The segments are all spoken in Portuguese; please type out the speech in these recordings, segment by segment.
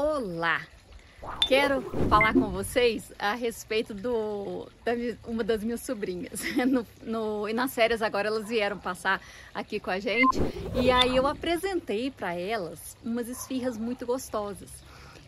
Olá! Quero falar com vocês a respeito do da, uma das minhas sobrinhas. No, no, e nas férias agora elas vieram passar aqui com a gente e aí eu apresentei para elas umas esfirras muito gostosas.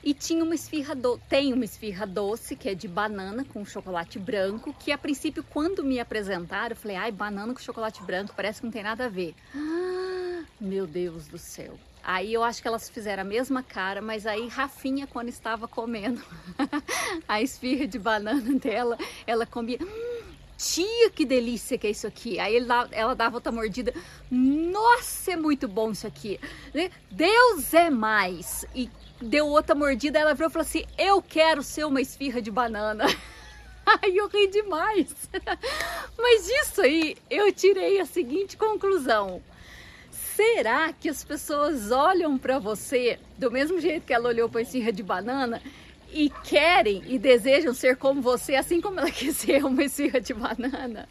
E tinha uma esfirra do... tem uma esfirra doce que é de banana com chocolate branco, que a princípio quando me apresentaram eu falei, ai, banana com chocolate branco, parece que não tem nada a ver. Ah, meu Deus do céu. Aí eu acho que elas fizeram a mesma cara, mas aí Rafinha, quando estava comendo a esfirra de banana dela, ela comia. Hum, tia, que delícia que é isso aqui. Aí ela dava outra mordida. Nossa, é muito bom isso aqui. Né? Deus é mais. E deu outra mordida, ela virou e falou assim: Eu quero ser uma esfirra de banana. Aí eu ri demais. Mas disso aí eu tirei a seguinte conclusão. Será que as pessoas olham para você do mesmo jeito que ela olhou para a esfirra de banana e querem e desejam ser como você, assim como ela quis ser uma esfirra de banana?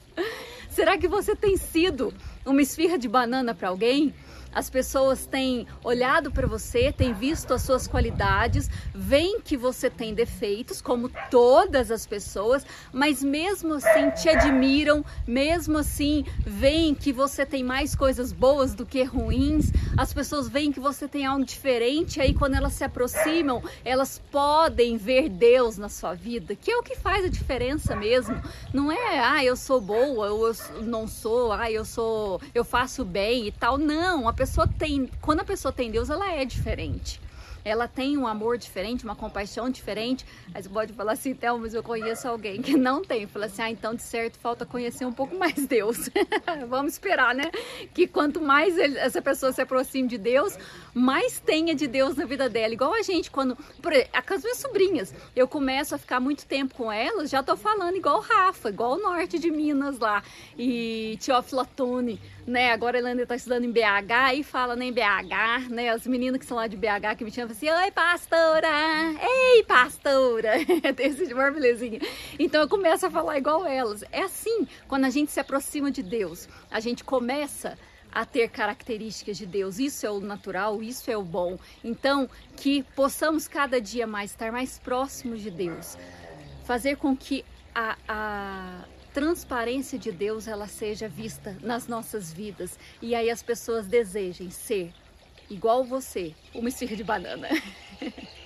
Será que você tem sido uma esfirra de banana para alguém? As pessoas têm olhado para você, têm visto as suas qualidades, veem que você tem defeitos, como todas as pessoas, mas mesmo assim te admiram, mesmo assim veem que você tem mais coisas boas do que ruins, as pessoas veem que você tem algo diferente, aí quando elas se aproximam, elas podem ver Deus na sua vida, que é o que faz a diferença mesmo. Não é, ah, eu sou boa, ou eu não sou, ah, eu sou, eu faço bem e tal. Não, a pessoa tem, quando a pessoa tem Deus, ela é diferente ela tem um amor diferente, uma compaixão diferente. Aí você pode falar assim, então, mas eu conheço alguém que não tem. Fala assim, ah, então de certo falta conhecer um pouco mais Deus. Vamos esperar, né? Que quanto mais ele, essa pessoa se aproxime de Deus, mais tenha de Deus na vida dela. Igual a gente, quando. Por, com as minhas sobrinhas, eu começo a ficar muito tempo com elas, já tô falando igual o Rafa, igual o norte de Minas lá. E Teófilo Tone, né? Agora ela ainda tá estudando em BH e fala nem BH, né? As meninas que são lá de BH que me chamam assim, oi pastora, ei pastora, desse de belezinha. Então eu começo a falar igual elas. É assim, quando a gente se aproxima de Deus, a gente começa a ter características de Deus. Isso é o natural, isso é o bom. Então, que possamos cada dia mais estar mais próximos de Deus. Fazer com que a, a transparência de Deus ela seja vista nas nossas vidas e aí as pessoas desejem ser igual você, uma esfirra de banana.